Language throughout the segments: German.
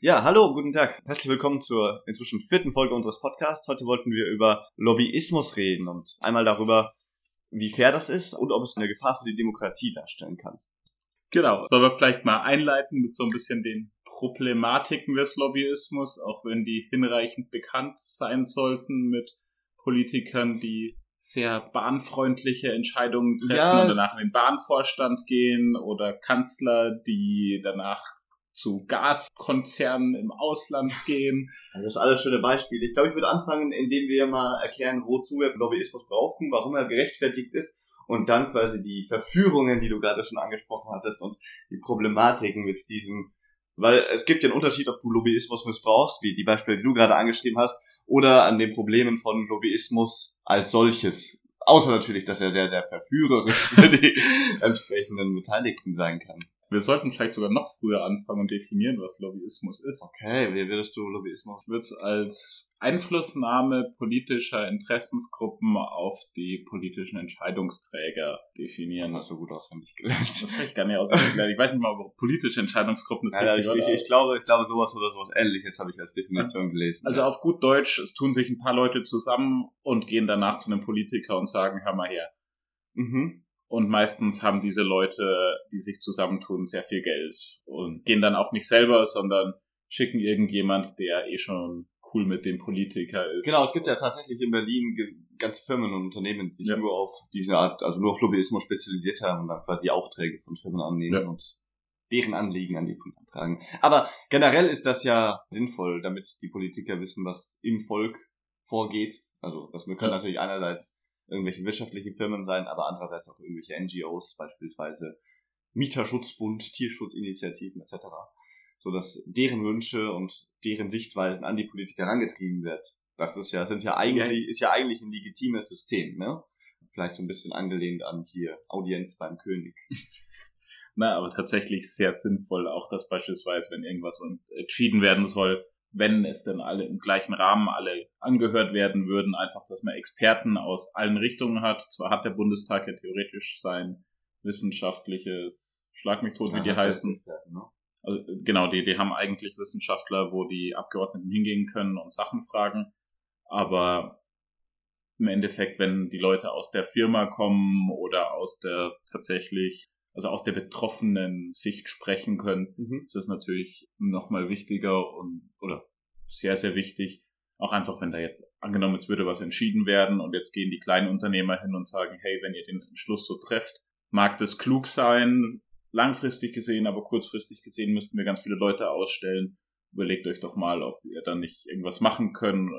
Ja, hallo, guten Tag. Herzlich willkommen zur inzwischen vierten Folge unseres Podcasts. Heute wollten wir über Lobbyismus reden und einmal darüber, wie fair das ist und ob es eine Gefahr für die Demokratie darstellen kann. Genau. Sollen wir vielleicht mal einleiten mit so ein bisschen den Problematiken des Lobbyismus, auch wenn die hinreichend bekannt sein sollten mit Politikern, die sehr bahnfreundliche Entscheidungen treffen ja. und danach in den Bahnvorstand gehen oder Kanzler, die danach zu Gaskonzernen im Ausland gehen. Also das ist alles schöne Beispiele. Ich glaube, ich würde anfangen, indem wir mal erklären, wozu wir Lobbyismus brauchen, warum er gerechtfertigt ist und dann quasi die Verführungen, die du gerade schon angesprochen hattest und die Problematiken mit diesem, weil es gibt ja einen Unterschied, ob du Lobbyismus missbrauchst, wie die Beispiele, die du gerade angeschrieben hast, oder an den Problemen von Lobbyismus als solches. Außer natürlich, dass er sehr, sehr verführerisch für die entsprechenden Beteiligten sein kann. Wir sollten vielleicht sogar noch früher anfangen und definieren, was Lobbyismus ist. Okay, wie würdest du Lobbyismus? Wird es als Einflussnahme politischer Interessensgruppen auf die politischen Entscheidungsträger definieren. Das hast du gut auswendig gelernt. Das kann ich gar nicht auswendig gelernt. Ich weiß nicht mal, ob politische Entscheidungsgruppen das ja, richtig, ich, ich, ich, glaube, ich glaube, sowas oder sowas ähnliches habe ich als Definition gelesen. Also ja. auf gut Deutsch, es tun sich ein paar Leute zusammen und gehen danach zu einem Politiker und sagen, hör mal her. Mhm. Und meistens haben diese Leute, die sich zusammentun, sehr viel Geld und gehen dann auch nicht selber, sondern schicken irgendjemand, der eh schon cool mit dem Politiker ist. Genau, es gibt ja tatsächlich in Berlin ganze Firmen und Unternehmen, die sich ja. nur auf diese Art, also nur auf Lobbyismus spezialisiert haben und dann quasi Aufträge von Firmen annehmen ja. und deren Anliegen an die Politik tragen. Aber generell ist das ja sinnvoll, damit die Politiker wissen, was im Volk vorgeht. Also das können ja. natürlich einerseits irgendwelche wirtschaftlichen Firmen sein, aber andererseits auch irgendwelche NGOs, beispielsweise Mieterschutzbund, Tierschutzinitiativen etc., so dass deren Wünsche und deren Sichtweisen an die Politiker herangetrieben wird. Das ist ja, sind ja eigentlich, ist ja eigentlich ein legitimes System, ne? Vielleicht so ein bisschen angelehnt an hier Audienz beim König. Na, aber tatsächlich sehr sinnvoll, auch dass beispielsweise, wenn irgendwas entschieden werden soll, wenn es denn alle im gleichen Rahmen alle angehört werden würden, einfach, dass man Experten aus allen Richtungen hat. Zwar hat der Bundestag ja theoretisch sein wissenschaftliches Schlag mich tot, wie die heißen. Ne? Also, genau, die, die haben eigentlich Wissenschaftler, wo die Abgeordneten hingehen können und Sachen fragen. Aber im Endeffekt, wenn die Leute aus der Firma kommen oder aus der tatsächlich also aus der betroffenen Sicht sprechen können, mhm. ist das natürlich nochmal wichtiger und oder sehr, sehr wichtig. Auch einfach, wenn da jetzt angenommen, es würde was entschieden werden und jetzt gehen die kleinen Unternehmer hin und sagen, hey, wenn ihr den Entschluss so trefft, mag das klug sein, langfristig gesehen, aber kurzfristig gesehen müssten wir ganz viele Leute ausstellen. Überlegt euch doch mal, ob ihr dann nicht irgendwas machen können.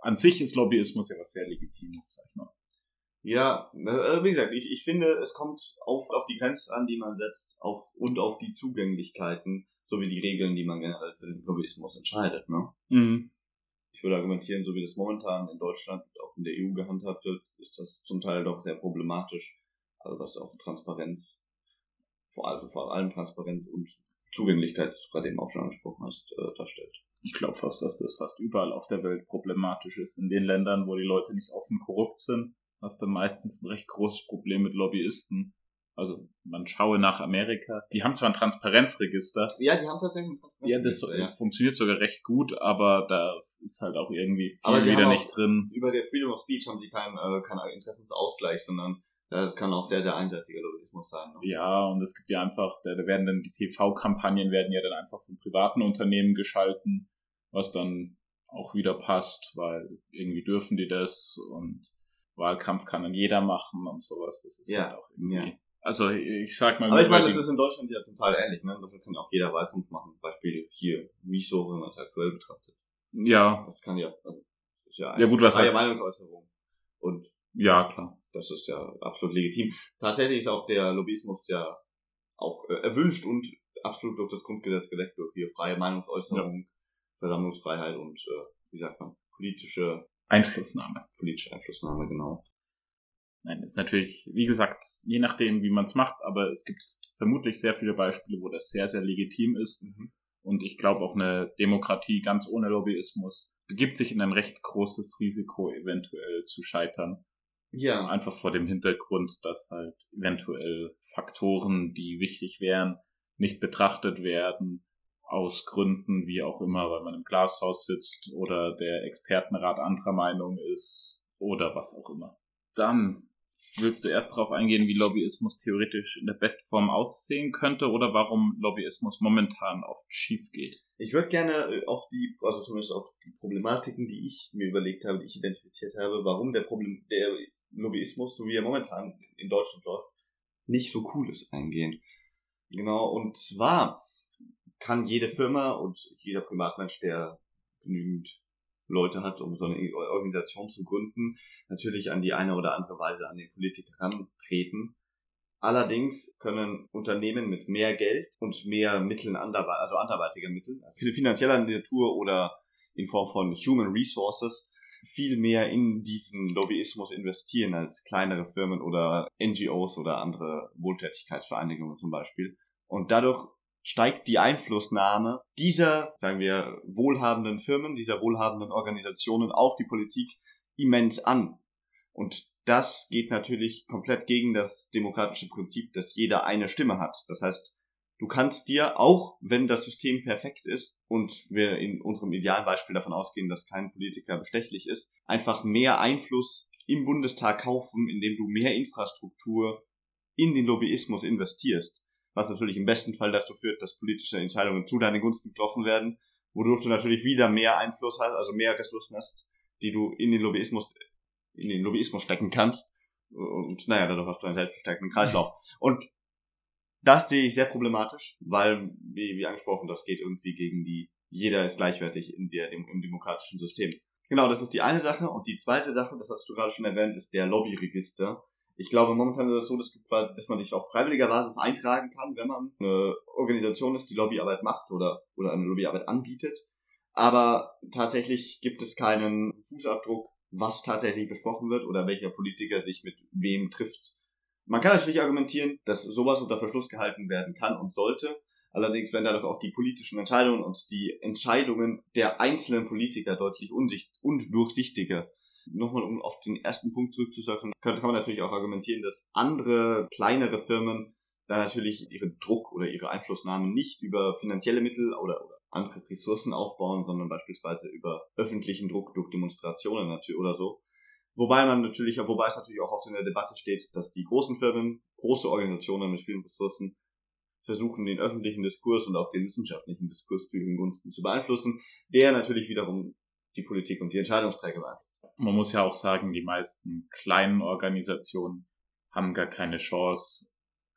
An sich ist Lobbyismus ja was sehr Legitimes, sag ich mal. Ja, äh, wie gesagt, ich, ich finde, es kommt auf, auf die Grenzen an, die man setzt, auf, und auf die Zugänglichkeiten, sowie die Regeln, die man generell für den Lobbyismus entscheidet, ne? Mhm. Ich würde argumentieren, so wie das momentan in Deutschland und auch in der EU gehandhabt wird, ist das zum Teil doch sehr problematisch. Also was auch Transparenz, vor allem, vor allem Transparenz und Zugänglichkeit, das du gerade eben auch schon angesprochen hast, äh, darstellt. Ich glaube fast, dass das fast überall auf der Welt problematisch ist. In den Ländern, wo die Leute nicht offen korrupt sind, hast du meistens ein recht großes Problem mit Lobbyisten. Also man schaue nach Amerika. Die haben zwar ein Transparenzregister. Ja, die haben tatsächlich ein Transparenzregister. Ja, das ja. funktioniert sogar recht gut, aber da ist halt auch irgendwie viel aber wieder nicht drin. Über der Freedom of Speech haben sie keinen äh, kein Interessensausgleich, sondern das kann auch sehr, sehr einseitiger Lobbyismus sein. Ne? Ja, und es gibt ja einfach, da, da werden dann die TV-Kampagnen werden ja dann einfach von privaten Unternehmen geschalten, was dann auch wieder passt, weil irgendwie dürfen die das und Wahlkampf kann dann jeder machen und sowas. Das ist ja. halt auch irgendwie. Ja. Also ich sag mal. Aber ich meine, das ist in Deutschland ja total ähnlich, ne? Dafür kann auch jeder Wahlkampf machen. Beispiel hier, wie so, wenn man es aktuell betrachtet. Ja. Das kann ja, also, ist ja, ja gut, was freie Meinungsäußerung. Und ja, klar. Das ist ja absolut legitim. Tatsächlich ist auch der Lobbyismus ja auch äh, erwünscht und absolut durch das Grundgesetz gedeckt wird. Hier freie Meinungsäußerung, ja. Versammlungsfreiheit und, äh, wie sagt man, politische Einflussnahme. Politische Einflussnahme, genau. Nein, ist natürlich, wie gesagt, je nachdem, wie man es macht, aber es gibt vermutlich sehr viele Beispiele, wo das sehr, sehr legitim ist. Mhm. Und ich glaube auch eine Demokratie ganz ohne Lobbyismus begibt sich in ein recht großes Risiko, eventuell zu scheitern. Ja. Einfach vor dem Hintergrund, dass halt eventuell Faktoren, die wichtig wären, nicht betrachtet werden aus Gründen wie auch immer, weil man im Glashaus sitzt oder der Expertenrat anderer Meinung ist oder was auch immer. Dann willst du erst darauf eingehen, wie Lobbyismus theoretisch in der Bestform aussehen könnte oder warum Lobbyismus momentan oft schief geht? Ich würde gerne äh, auf die, also zumindest auf die Problematiken, die ich mir überlegt habe, die ich identifiziert habe, warum der Problem, der Lobbyismus, so wie er momentan in Deutschland läuft, nicht so cool ist, eingehen. Genau, und zwar kann jede Firma und jeder Privatmensch, der genügend Leute hat, um so eine Organisation zu gründen, natürlich an die eine oder andere Weise an den Politiker herantreten. Allerdings können Unternehmen mit mehr Geld und mehr Mitteln anderweitig, also anderweitiger Mittel, finanzieller Natur oder in Form von Human Resources, viel mehr in diesen Lobbyismus investieren als kleinere Firmen oder NGOs oder andere Wohltätigkeitsvereinigungen zum Beispiel. Und dadurch steigt die Einflussnahme dieser, sagen wir, wohlhabenden Firmen, dieser wohlhabenden Organisationen auf die Politik immens an. Und das geht natürlich komplett gegen das demokratische Prinzip, dass jeder eine Stimme hat. Das heißt, du kannst dir, auch wenn das System perfekt ist und wir in unserem idealen Beispiel davon ausgehen, dass kein Politiker bestechlich ist, einfach mehr Einfluss im Bundestag kaufen, indem du mehr Infrastruktur in den Lobbyismus investierst was natürlich im besten Fall dazu führt, dass politische Entscheidungen zu deinen Gunsten getroffen werden, wodurch du natürlich wieder mehr Einfluss hast, also mehr Ressourcen hast, die du in den Lobbyismus, in den Lobbyismus stecken kannst. Und naja, dadurch hast du einen selbstverstärkenden Kreislauf. Und das sehe ich sehr problematisch, weil, wie, wie angesprochen, das geht irgendwie gegen die, jeder ist gleichwertig in der, im, im demokratischen System. Genau, das ist die eine Sache. Und die zweite Sache, das hast du gerade schon erwähnt, ist der Lobbyregister. Ich glaube, momentan ist es so, dass, du, dass man sich auf freiwilliger Basis eintragen kann, wenn man eine Organisation ist, die Lobbyarbeit macht oder, oder eine Lobbyarbeit anbietet. Aber tatsächlich gibt es keinen Fußabdruck, was tatsächlich besprochen wird oder welcher Politiker sich mit wem trifft. Man kann natürlich argumentieren, dass sowas unter Verschluss gehalten werden kann und sollte. Allerdings werden dadurch auch die politischen Entscheidungen und die Entscheidungen der einzelnen Politiker deutlich undurchsichtiger nochmal um auf den ersten Punkt zurückzusagen, könnte kann man natürlich auch argumentieren, dass andere kleinere Firmen da natürlich ihren Druck oder ihre Einflussnahme nicht über finanzielle Mittel oder, oder andere Ressourcen aufbauen, sondern beispielsweise über öffentlichen Druck durch Demonstrationen natürlich oder so. Wobei man natürlich, wobei es natürlich auch oft in der Debatte steht, dass die großen Firmen, große Organisationen mit vielen Ressourcen versuchen, den öffentlichen Diskurs und auch den wissenschaftlichen Diskurs zu ihren Gunsten zu beeinflussen, der natürlich wiederum die Politik und die Entscheidungsträger beeinflusst man muss ja auch sagen, die meisten kleinen Organisationen haben gar keine Chance,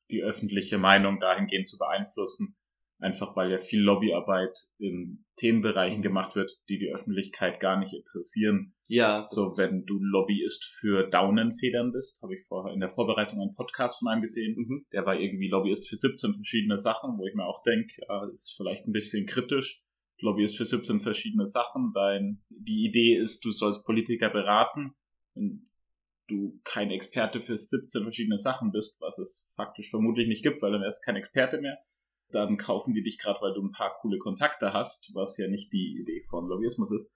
die öffentliche Meinung dahingehend zu beeinflussen, einfach weil ja viel Lobbyarbeit in Themenbereichen gemacht wird, die die Öffentlichkeit gar nicht interessieren. Ja. So, wenn du Lobbyist für Daunenfedern bist, habe ich vorher in der Vorbereitung einen Podcast von einem gesehen, mhm. der war irgendwie Lobbyist für 17 verschiedene Sachen, wo ich mir auch denke, ist vielleicht ein bisschen kritisch. Lobbyist für 17 verschiedene Sachen. Dein, die Idee ist, du sollst Politiker beraten. Wenn du kein Experte für 17 verschiedene Sachen bist, was es faktisch vermutlich nicht gibt, weil dann erst kein Experte mehr, dann kaufen die dich gerade, weil du ein paar coole Kontakte hast, was ja nicht die Idee von Lobbyismus ist.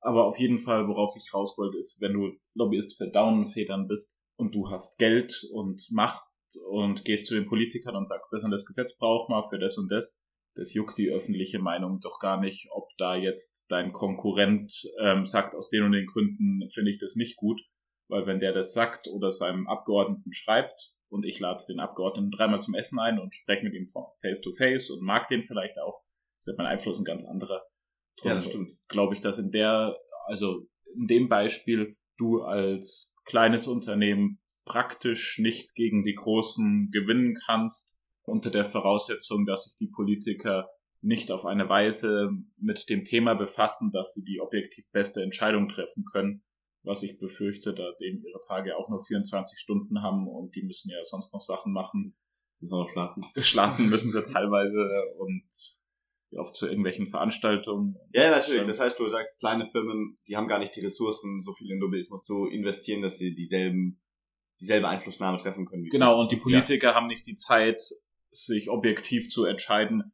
Aber auf jeden Fall, worauf ich raus wollte, ist, wenn du Lobbyist für Daunenfedern bist und du hast Geld und Macht und gehst zu den Politikern und sagst, das und das Gesetz braucht man für das und das, das juckt die öffentliche Meinung doch gar nicht, ob da jetzt dein Konkurrent ähm, sagt, aus den und den Gründen finde ich das nicht gut, weil wenn der das sagt oder seinem Abgeordneten schreibt und ich lade den Abgeordneten dreimal zum Essen ein und spreche mit ihm face to face und mag den vielleicht auch, ist mein Einfluss ein ganz anderer. Drum ja, stimmt. Glaube ich, dass in der, also in dem Beispiel du als kleines Unternehmen praktisch nicht gegen die Großen gewinnen kannst, unter der Voraussetzung, dass sich die Politiker nicht auf eine Weise mit dem Thema befassen, dass sie die objektiv beste Entscheidung treffen können, was ich befürchte, da denen ihre Tage auch nur 24 Stunden haben und die müssen ja sonst noch Sachen machen. Genau, schlafen. Schlafen müssen sie teilweise und oft zu irgendwelchen Veranstaltungen. Ja, natürlich. Das heißt, du sagst, kleine Firmen, die haben gar nicht die Ressourcen, so viel in Lobbyismus zu investieren, dass sie dieselben, dieselbe Einflussnahme treffen können. genau, und die Politiker ja. haben nicht die Zeit, sich objektiv zu entscheiden.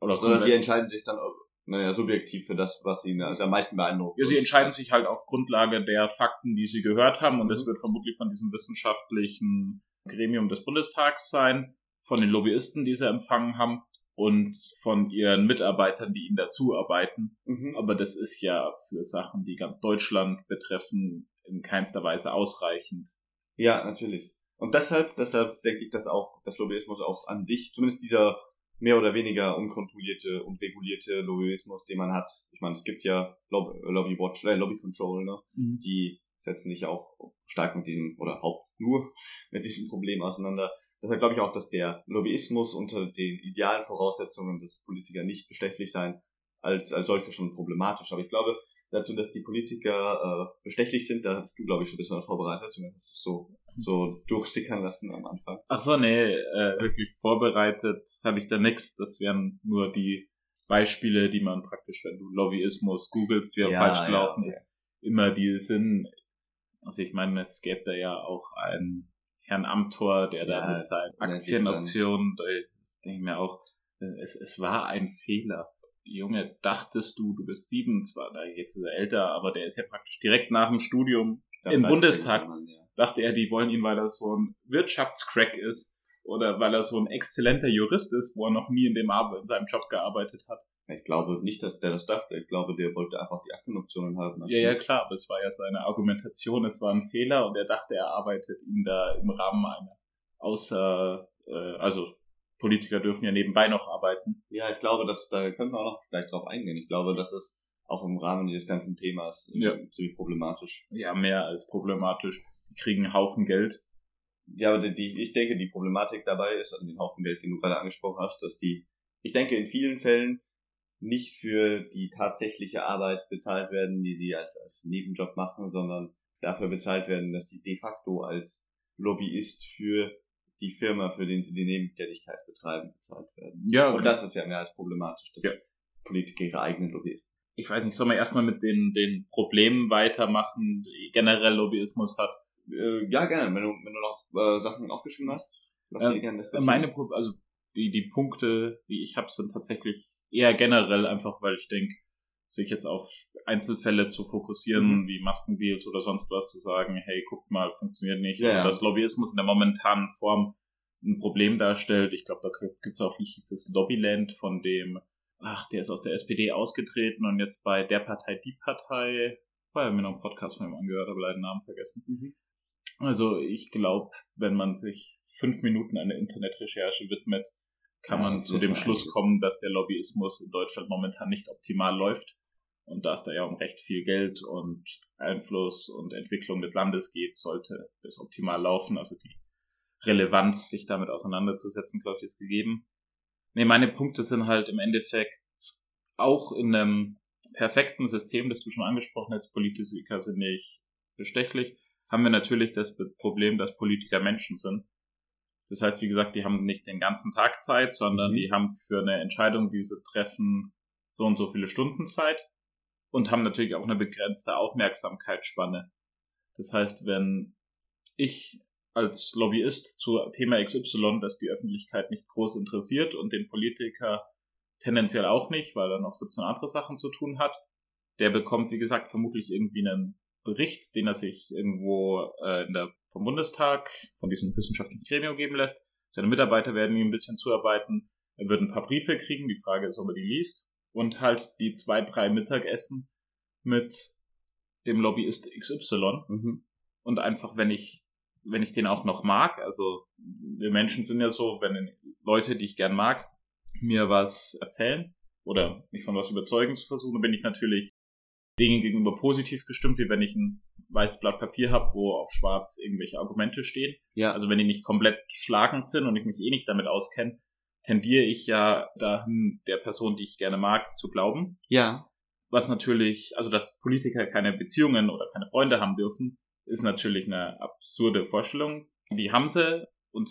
Oder Sondern sie entscheiden sich dann, naja, subjektiv für das, was sie also am meisten beeindruckt. Ja, sie entscheiden sich halt auf Grundlage der Fakten, die sie gehört haben, und mhm. das wird vermutlich von diesem wissenschaftlichen Gremium des Bundestags sein, von den Lobbyisten, die sie empfangen haben. und von ihren Mitarbeitern, die ihnen dazuarbeiten. Mhm. Aber das ist ja für Sachen, die ganz Deutschland betreffen, in keinster Weise ausreichend. Ja, natürlich. Und deshalb, deshalb denke ich, dass auch das Lobbyismus auch an sich, zumindest dieser mehr oder weniger unkontrollierte und regulierte Lobbyismus, den man hat. Ich meine, es gibt ja Lobby, Lobby Watch, äh, Lobby Control, ne? Mhm. Die setzen sich auch stark mit diesem, oder haupt nur mit diesem Problem auseinander. Deshalb glaube ich auch, dass der Lobbyismus unter den idealen Voraussetzungen, dass Politiker nicht bestechlich sein, als, als solcher schon problematisch. Aber ich glaube, dazu, dass die Politiker äh, bestechlich sind, da hast du, glaube ich, schon ein bisschen was vorbereitet, zumindest so, so durchsickern lassen am Anfang. Ach so, nee, äh, wirklich vorbereitet habe ich da nichts. Das wären nur die Beispiele, die man praktisch, wenn du Lobbyismus googelst, wie er Ja, falsch ja, gelaufen okay. ist, immer die sind. Also ich meine, es gäbe da ja auch einen Herrn Amthor, der da Ja, mit seinen Aktienoptionen, da denke ich mir auch, es, es war ein Fehler. Junge, dachtest du, du bist sieben, zwar, da jetzt ist er älter, aber der ist ja praktisch direkt nach dem Studium Im Bundestag. irgendjemand, ja. dachte er, die wollen ihn, weil er so ein Wirtschaftscrack ist oder weil er so ein exzellenter Jurist ist, wo er noch nie in dem Ar in seinem Job gearbeitet hat. Ich glaube nicht, dass der das dachte. Ich glaube, der wollte einfach die Aktienoptionen haben. Ja, ja, klar, aber es war ja seine Argumentation, es war ein Fehler und er dachte, er arbeitet ihn da im Rahmen einer außer, äh, also Politiker dürfen ja nebenbei noch arbeiten. Ja, ich glaube, dass da können wir auch noch gleich drauf eingehen. Ich glaube, das ist auch im Rahmen dieses ganzen Themas äh, Ja. ziemlich problematisch. Ja, mehr als problematisch. Die kriegen einen Haufen Geld. Ja, aber die, die, ich denke, die Problematik dabei ist, an den Haufen Geld, den du gerade angesprochen hast, dass die, ich denke, in vielen Fällen nicht für die tatsächliche Arbeit bezahlt werden, die sie als, als Nebenjob machen, sondern dafür bezahlt werden, dass sie de facto als Lobbyist für die Firma, für den sie die Nebentätigkeit betreiben, bezahlt werden. Ja, Und das ist ja mehr als problematisch, dass Ja. Politiker ihre eigenen Lobbyisten. ich weiß nicht, sollen wir erstmal mit den, den Problemen weitermachen, die generell Lobbyismus hat? Äh, ja, gerne. Wenn du, wenn du noch äh, Sachen aufgeschrieben hast, lass Äh, dir gerne das Meine, Pro- also die, die Punkte, die ich habe, sind tatsächlich eher generell einfach, weil ich denke, sich jetzt auf Einzelfälle zu fokussieren, Mhm. wie Maskendeals oder sonst was, zu sagen, hey, guckt mal, funktioniert nicht. Ja, ja. dass Lobbyismus in der momentanen Form ein Problem darstellt. Ich glaube, da gibt's auch, wie hieß das, Lobbyland, von dem, ach, der ist aus der SPD ausgetreten und jetzt bei der Partei, die Partei, vorher mir noch einen Podcast von ihm angehört, aber leider den Namen vergessen. Mhm. Also ich glaube, wenn man sich fünf Minuten einer Internetrecherche widmet, kann Ja, man zu dem Schluss kommen, dass der Lobbyismus in Deutschland momentan nicht optimal läuft. Und da es da ja um recht viel Geld und Einfluss und Entwicklung des Landes geht, sollte das optimal laufen. Also die Relevanz, sich damit auseinanderzusetzen, glaube ich, ist gegeben. Nee, meine Punkte sind halt im Endeffekt auch in einem perfekten System, das du schon angesprochen hast, Politiker sind nicht bestechlich, haben wir natürlich das Problem, dass Politiker Menschen sind. Das heißt, wie gesagt, die haben nicht den ganzen Tag Zeit, sondern Mhm. die haben für eine Entscheidung, die sie treffen, so und so viele Stunden Zeit und haben natürlich auch eine begrenzte Aufmerksamkeitsspanne. Das heißt, wenn ich als Lobbyist zu Thema XY, das die Öffentlichkeit nicht groß interessiert und den Politiker tendenziell auch nicht, weil er noch 17 andere Sachen zu tun hat, der bekommt, wie gesagt, vermutlich irgendwie einen Bericht, den er sich irgendwo äh, in der, vom Bundestag, von diesem wissenschaftlichen Gremium geben lässt. Seine Mitarbeiter werden ihm ein bisschen zuarbeiten. Er wird ein paar Briefe kriegen. Die Frage ist, ob er die liest. Und halt die zwei, drei Mittagessen mit dem Lobbyist XY. Mhm. Und einfach, wenn ich, wenn ich den auch noch mag, also wir Menschen sind ja so, wenn Leute, die ich gern mag, mir was erzählen oder mich von was überzeugen zu versuchen, bin ich natürlich Dingen gegenüber positiv gestimmt, wie wenn ich ein weißes Blatt Papier habe, wo auf schwarz irgendwelche Argumente stehen. Ja, Also wenn die nicht komplett schlagend sind und ich mich eh nicht damit auskenne, tendiere ich ja dahin, der Person, die ich gerne mag, zu glauben. ja, Was natürlich, also dass Politiker keine Beziehungen oder keine Freunde haben dürfen, ist natürlich eine absurde Vorstellung. Die haben sie und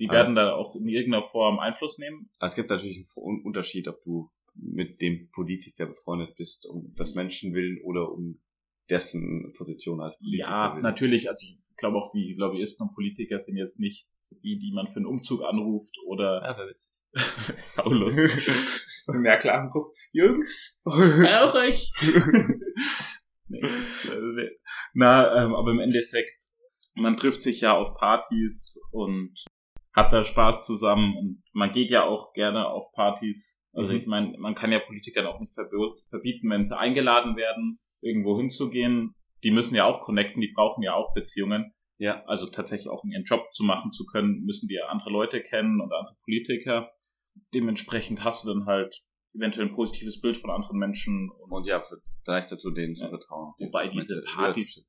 die Ah. werden da auch in irgendeiner Form Einfluss nehmen. Aber es gibt natürlich einen Un- Unterschied, ob du mit dem Politiker befreundet bist, um das Menschenwillen oder um dessen Position als Politiker. Ja, natürlich, also ich glaube auch die Lobbyisten und Politiker sind jetzt nicht die, die man für einen Umzug anruft oder Ja, witzig. saulustig. Merkel anguckt, Jungs, auch euch. nee, äh, na, ähm, aber im Endeffekt, man trifft sich ja auf Partys und hat da Spaß zusammen und man geht ja auch gerne auf Partys. Also mhm. ich meine, man kann ja Politikern auch nicht verbieten, wenn sie eingeladen werden, irgendwo hinzugehen. Die müssen ja auch connecten, die brauchen ja auch Beziehungen. Ja. Also tatsächlich auch um ihren Job zu machen zu können, müssen die ja andere Leute kennen und andere Politiker. Dementsprechend hast du dann halt eventuell ein positives Bild von anderen Menschen. Und, und ja, vielleicht dazu denen ja. zu vertrauen. Wobei diese Partys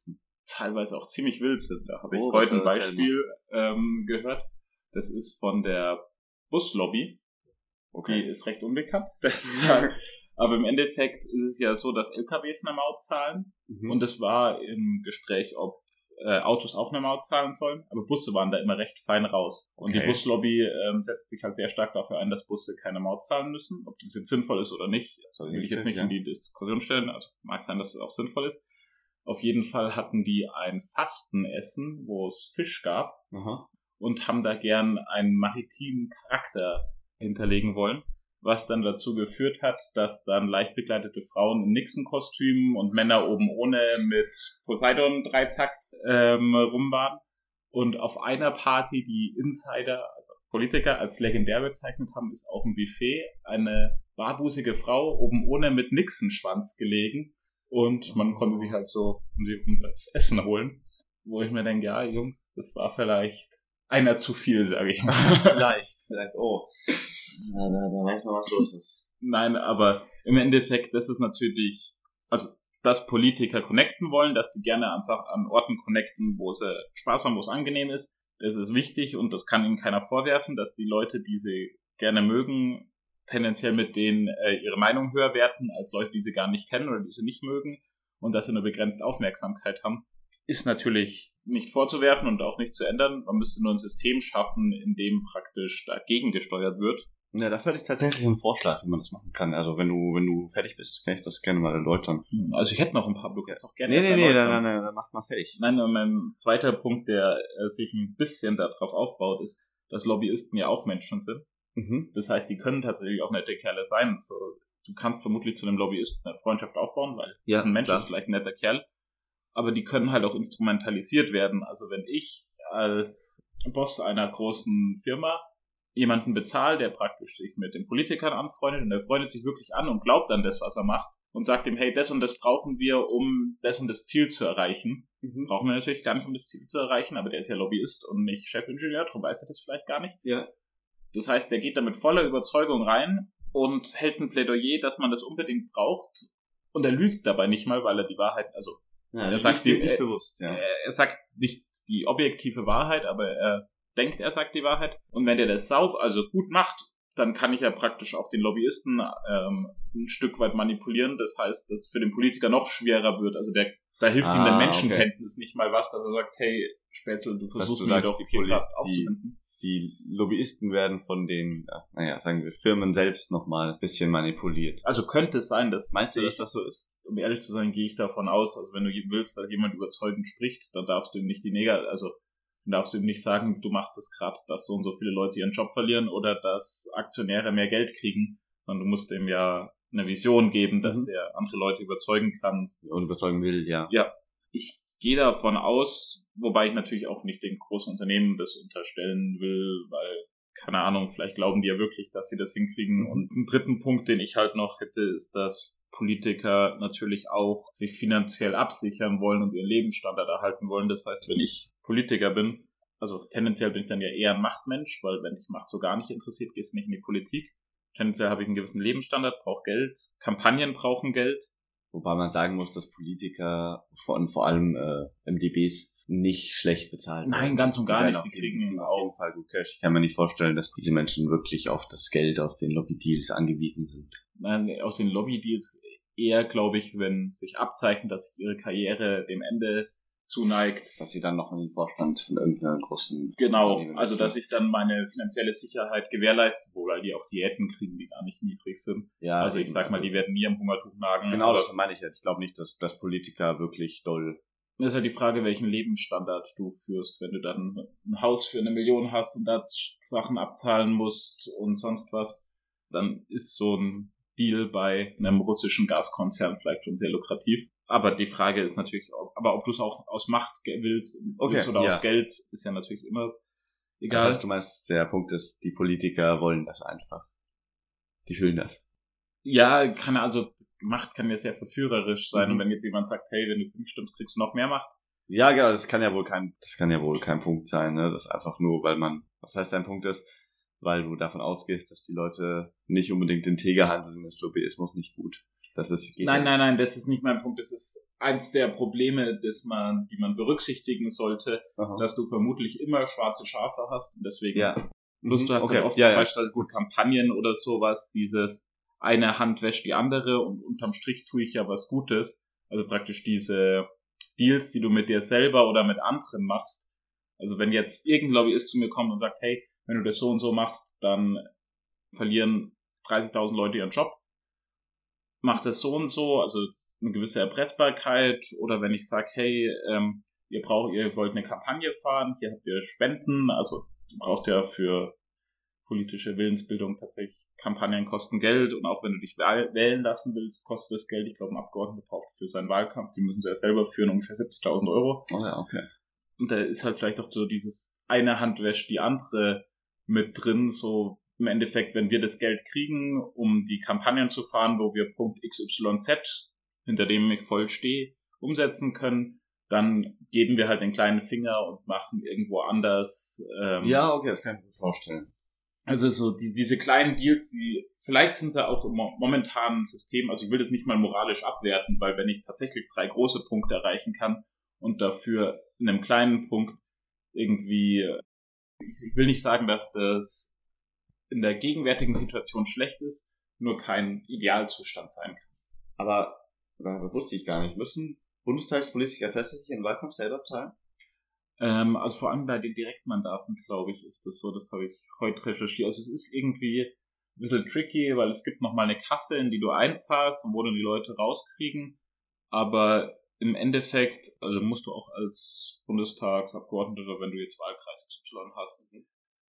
teilweise auch ziemlich wild sind. Da habe ich oh, heute ein Beispiel ähm, gehört. Das ist von der Buslobby. Okay. Die ist recht unbekannt. Aber im Endeffekt ist es ja so, dass LKWs eine Maut zahlen. Mhm. Und es war im Gespräch, ob äh, Autos auch eine Maut zahlen sollen, aber Busse waren da immer recht fein raus. Und okay. die Buslobby ähm, setzt sich halt sehr stark dafür ein, dass Busse keine Maut zahlen müssen. Ob das jetzt sinnvoll ist oder nicht, will ich jetzt nicht ja. in die Diskussion stellen. Also mag sein, dass es auch sinnvoll ist. Auf jeden Fall hatten die ein Fastenessen, wo es Fisch gab Aha. und haben da gern einen maritimen Charakter hinterlegen wollen, was dann dazu geführt hat, dass dann leicht begleitete Frauen in Nixon-Kostümen und Männer oben ohne mit Poseidon-Dreizack ähm, rum waren. Und auf einer Party die Insider, also Politiker, als legendär bezeichnet haben, ist auf dem Buffet eine barbusige Frau oben ohne mit Nixon-Schwanz gelegen und man konnte sich halt so um sie um das Essen holen, wo ich mir denke, ja, Jungs, das war vielleicht einer zu viel, sage ich mal. vielleicht, vielleicht, oh. Ja, da, da weiß man, was los ist. Nein, aber im Endeffekt, das ist natürlich, also, dass Politiker connecten wollen, dass die gerne an, an Orten connecten, wo sie Spaß haben, wo es angenehm ist, das ist wichtig und das kann ihnen keiner vorwerfen, dass die Leute, die sie gerne mögen, tendenziell mit denen äh, ihre Meinung höher werten als Leute, die sie gar nicht kennen oder die sie nicht mögen und dass sie eine begrenzte Aufmerksamkeit haben, ist natürlich nicht vorzuwerfen und auch nicht zu ändern. Man müsste nur ein System schaffen, in dem praktisch dagegen gesteuert wird. Ja, da hätte ich tatsächlich einen Vorschlag, wie man das machen kann. Also wenn du, wenn du fertig bist, kann ich das gerne mal erläutern. Hm, also ich hätte noch ein paar, du kannst auch gerne Nee, nee, nee, nein, nein, nein, mach mal fertig. Nein, mein zweiter Punkt, der äh, sich ein bisschen darauf aufbaut, ist, dass Lobbyisten ja auch Menschen sind. Mhm. Das heißt, die können tatsächlich auch nette Kerle sein. So, du kannst vermutlich zu einem Lobbyisten eine Freundschaft aufbauen, weil ja, das ein Mensch klar. ist vielleicht ein netter Kerl. Aber die können halt auch instrumentalisiert werden. Also wenn ich als Boss einer großen Firma jemanden bezahle, der praktisch sich mit den Politikern anfreundet und der freundet sich wirklich an und glaubt an das, was er macht und sagt ihm, hey, das und das brauchen wir, um das und das Ziel zu erreichen. Mhm. Brauchen wir natürlich gar nicht, um das Ziel zu erreichen, aber der ist ja Lobbyist und nicht Chefingenieur, darum weiß er das vielleicht gar nicht. Ja. Das heißt, der geht da mit voller Überzeugung rein und hält ein Plädoyer, dass man das unbedingt braucht. Und er lügt dabei nicht mal, weil er die Wahrheit, also ja, er sagt die, er, bewusst, ja. er, sagt nicht die objektive Wahrheit, aber er denkt, er sagt die Wahrheit. Und wenn der das sauber, also gut macht, dann kann ich ja praktisch auch den Lobbyisten ähm, ein Stück weit manipulieren. Das heißt, dass es für den Politiker noch schwerer wird. Also der, da hilft ah, ihm der Menschenkenntnis okay. nicht mal was, dass er sagt, hey, Spätzle, du versuchst mir doch die hier aufzufinden die Lobbyisten werden von den, naja, sagen wir, Firmen selbst nochmal ein bisschen manipuliert. Also könnte es sein, dass... Meinst du, dass das so ist? Um ehrlich zu sein, gehe ich davon aus, also wenn du willst, dass jemand überzeugend spricht, dann darfst du ihm nicht die Neger, also dann darfst du ihm nicht sagen, du machst es gerade, dass so und so viele Leute ihren Job verlieren oder dass Aktionäre mehr Geld kriegen, sondern du musst ihm ja eine Vision geben, dass mhm. der andere Leute überzeugen kann. Und überzeugen will, ja. Ja. Ich gehe davon aus, wobei ich natürlich auch nicht den großen Unternehmen das unterstellen will, weil, keine Ahnung, vielleicht glauben die ja wirklich, dass sie das hinkriegen. Mhm. Und einen dritten Punkt, den ich halt noch hätte, ist, dass Politiker natürlich auch sich finanziell absichern wollen und ihren Lebensstandard erhalten wollen. Das heißt, wenn ich Politiker bin, also tendenziell bin ich dann ja eher ein Machtmensch, weil wenn dich Macht so gar nicht interessiert, gehst du nicht in die Politik. Tendenziell habe ich einen gewissen Lebensstandard, brauche Geld, Kampagnen brauchen Geld Wobei man sagen muss, dass Politiker vor, vor allem äh, MDBs nicht schlecht bezahlt Nein, werden. ganz und gar nicht. Die kriegen auf jeden Fall gut Cash. Ich kann mir nicht vorstellen, dass diese Menschen wirklich auf das Geld aus den Lobby-Deals angewiesen sind. Nein, aus den Lobby-Deals eher, glaube ich, wenn sich abzeichnet, dass ihre Karriere dem Ende zuneigt. Dass sie dann noch in den Vorstand von irgendeiner großen. Genau, also dass ich dann meine finanzielle Sicherheit gewährleiste, wobei die auch Diäten kriegen, die gar nicht niedrig sind. Ja, also ich sag mal, die werden nie am Hungertuch nagen. Genau, das meine ich jetzt. Ich glaube nicht, dass, dass Politiker wirklich doll. Das ist ja die Frage, welchen Lebensstandard du führst. Wenn du dann ein Haus für eine Million hast und da Sachen abzahlen musst und sonst was, dann ist so ein Deal bei einem russischen Gaskonzern vielleicht schon sehr lukrativ. Aber die Frage ist natürlich, ob, aber ob du es auch aus Macht willst, okay, willst oder ja. aus Geld, ist ja natürlich immer egal. Heißt, du meinst, der Punkt ist, die Politiker wollen das einfach. Die fühlen das. Ja, kann also Macht kann ja sehr verführerisch sein. Mhm. Und wenn jetzt jemand sagt, hey, wenn du fünf stimmst, kriegst du noch mehr Macht. Ja, genau, das kann ja wohl kein, das kann ja wohl kein Punkt sein, ne? Das einfach nur, weil man, was heißt dein Punkt ist, weil du davon ausgehst, dass die Leute nicht unbedingt integer handeln, ist Lobbyismus nicht gut. Das ist, nein, nein, nein, das ist nicht mein Punkt. Das ist eins der Probleme, das man, die man berücksichtigen sollte, Aha. dass du vermutlich immer schwarze Schafe hast und deswegen ja. Plus du hast okay. dann oft ja, ja. beispielsweise gut Kampagnen oder sowas, dieses eine Hand wäscht die andere und unterm Strich tue ich ja was Gutes. Also praktisch diese Deals, die du mit dir selber oder mit anderen machst. Also wenn jetzt irgendein Lobbyist zu mir kommt und sagt, hey, wenn du das so und so machst, dann verlieren 30.000 Leute ihren Job. Mach das so und so, also eine gewisse Erpressbarkeit. Oder wenn ich sage, hey, ähm, ihr braucht, ihr wollt eine Kampagne fahren, hier habt ihr Spenden, also du brauchst ja für politische Willensbildung tatsächlich Kampagnen kosten Geld und auch wenn du dich wählen lassen willst, kostet das Geld. Ich glaube, ein Abgeordneter braucht für seinen Wahlkampf, die müssen sie ja selber führen, ungefähr 70.000 Euro. Oh ja, okay. Und da ist halt vielleicht auch so dieses eine Hand wäscht die andere mit drin, so im Endeffekt, wenn wir das Geld kriegen, um die Kampagnen zu fahren, wo wir Punkt XYZ, hinter dem ich voll stehe, umsetzen können, dann geben wir halt den kleinen Finger und machen irgendwo anders. Ähm, ja, okay, das kann ich mir vorstellen. Also so die, diese kleinen Deals, die vielleicht sind sie auch im momentanen System, also ich will das nicht mal moralisch abwerten, weil wenn ich tatsächlich drei große Punkte erreichen kann und dafür in einem kleinen Punkt irgendwie, ich will nicht sagen, dass das in der gegenwärtigen Situation schlecht ist, nur kein Idealzustand sein kann. Aber das wusste ich gar nicht. Müssen Bundestagspolitiker tatsächlich ihren Wahlkampf selber zahlen? Ähm, also vor allem bei den Direktmandaten, glaube ich, ist das so. Das habe ich heute recherchiert. Also es ist irgendwie ein bisschen tricky, weil es gibt nochmal eine Kasse, in die du einzahlst und wo dann die Leute rauskriegen. Aber im Endeffekt, also musst du auch als Bundestagsabgeordneter, wenn du jetzt Wahlkreis XY hast,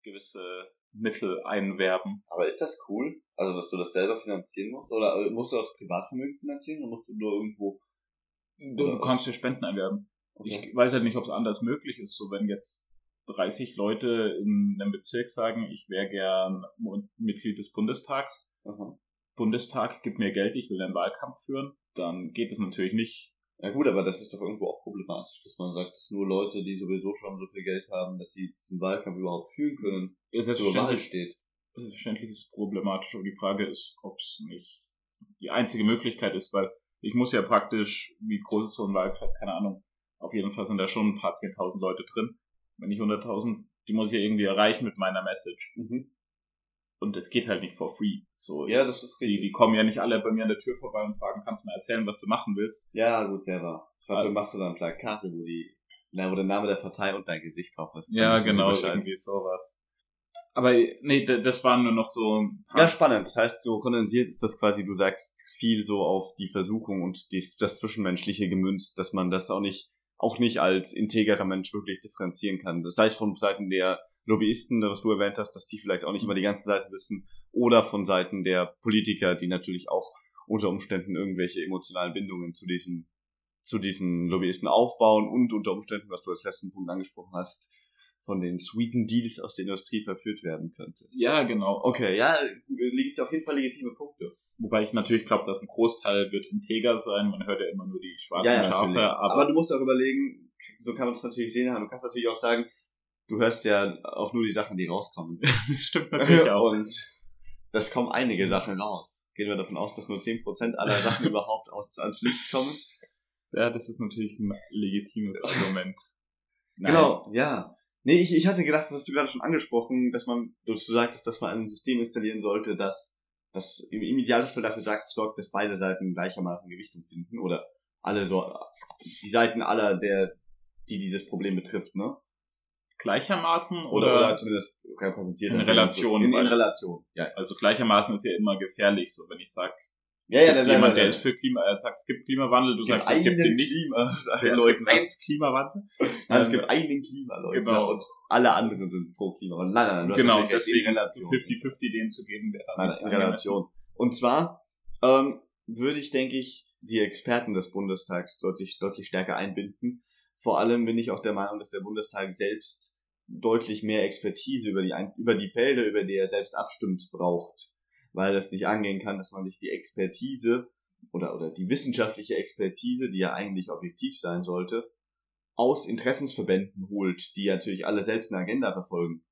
gewisse Mittel einwerben. Aber ist das cool? Also, dass du das selber finanzieren musst? Oder musst du das Privatvermögen finanzieren? Oder musst du nur irgendwo... Du, du kannst dir Spenden einwerben. Okay. Ich weiß halt nicht, ob es anders möglich ist. So, wenn jetzt 30 Leute in einem Bezirk sagen, ich wäre gern Mitglied des Bundestags. Aha. Bundestag gibt mir Geld, ich will einen Wahlkampf führen, dann geht es natürlich nicht. Ja gut, aber das ist doch irgendwo auch problematisch, dass man sagt, dass nur Leute, die sowieso schon so viel Geld haben, dass sie den Wahlkampf überhaupt führen können, ja, zur Wahl steht. Selbstverständlich ist es problematisch, aber die Frage ist, ob es nicht die einzige Möglichkeit ist, weil ich muss ja praktisch, wie groß ist so ein Wahlkreis, keine Ahnung, auf jeden Fall sind da schon ein paar zehntausend Leute drin. Wenn nicht hunderttausend, die muss ich ja irgendwie erreichen mit meiner Message. Mhm. Und es geht halt nicht for free. So, ja, das ist richtig. Die, die kommen ja nicht alle bei mir an der Tür vorbei und fragen, kannst du mir erzählen, was du machen willst? Ja, gut, selber. Dafür also, machst du dann Plakate, wo die, na, wo der Name der Partei und dein Gesicht drauf ist. Ja, genau, irgendwie sowas. Aber nee, das waren nur noch so. Ja, spannend. Das heißt, so kondensiert ist das quasi, du sagst viel so auf die Versuchung und die, das Zwischenmenschliche gemünzt, dass man das auch nicht auch nicht als integrer Mensch wirklich differenzieren kann. Das heißt von Seiten der Lobbyisten, was du erwähnt hast, dass die vielleicht auch nicht immer die ganze Seite wissen, oder von Seiten der Politiker, die natürlich auch unter Umständen irgendwelche emotionalen Bindungen zu diesen, zu diesen Lobbyisten aufbauen und unter Umständen, was du als letzten Punkt angesprochen hast, von den sweeten Deals aus der Industrie verführt werden könnte. Ja, genau. Okay, ja, liegt auf jeden Fall legitime Punkte. Wobei ich natürlich glaube, dass ein Großteil wird integer sein. Man hört ja immer nur die schwarzen ja, ja, Schafe. Aber, aber, du musst auch überlegen, so kann man das natürlich sehen. Du kannst natürlich auch sagen, du hörst ja auch nur die Sachen, die rauskommen. das stimmt natürlich auch. Und das kommen einige Sachen raus. Gehen wir davon aus, dass nur 10% aller Sachen überhaupt aus, ans Licht kommen. Ja, das ist natürlich ein legitimes Argument. Nein. Genau, ja. Nee, ich, ich hatte gedacht, das hast du gerade schon angesprochen, dass man, du sagtest, dass man ein System installieren sollte, das das im, im Idealfall dafür sagt, sorgt, dass beide Seiten gleichermaßen Gewichtung finden oder alle so die Seiten aller der die dieses Problem betrifft, ne? Gleichermaßen oder, oder, zumindest repräsentiert in Relation. In, in Relation, ja. Also gleichermaßen ist ja immer gefährlich, so wenn ich sag, ja, ja, jemand, nein, der ist für Klima, er sagt, es gibt Klimawandel, du sagst, es gibt den nicht. Klima, ja, es gibt eins Klimawandel. Nein, es gibt einen Klimaleugner genau. und alle anderen sind pro Klimawandel. Nein, nein, nein, genau, deswegen 50-50 denen zu geben nein, in Relation. Und zwar ähm, würde ich, denke ich, die Experten des Bundestags deutlich, deutlich stärker einbinden. Vor allem bin ich auch der Meinung, dass der Bundestag selbst deutlich mehr Expertise über die, über die Felder, über die er selbst abstimmt, braucht. Weil das nicht angehen kann, dass man sich die Expertise oder, oder die wissenschaftliche Expertise, die ja eigentlich objektiv sein sollte, aus Interessensverbänden holt, die natürlich alle selbst eine Agenda verfolgen.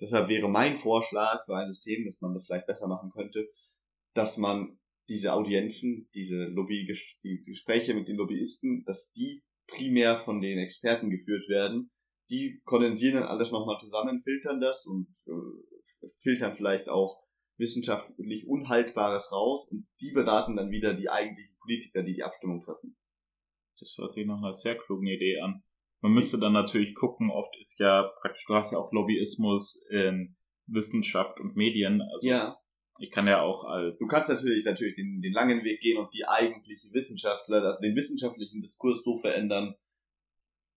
Deshalb wäre mein Vorschlag für ein System, dass man das vielleicht besser machen könnte, dass man diese Audienzen, diese Lobby, die Gespräche mit den Lobbyisten, dass die primär von den Experten geführt werden. Die kondensieren dann alles nochmal zusammen, filtern das und äh, filtern vielleicht auch wissenschaftlich Unhaltbares raus und die beraten dann wieder die eigentlichen Politiker, die die Abstimmung treffen. Das hört sich nach einer sehr klugen Idee an. Man müsste dann natürlich gucken, oft ist ja praktisch, du hast ja auch Lobbyismus in Wissenschaft und Medien. Also ja. Ich kann ja auch als. Du kannst natürlich natürlich den, den langen Weg gehen und die eigentlichen Wissenschaftler, also den wissenschaftlichen Diskurs so verändern,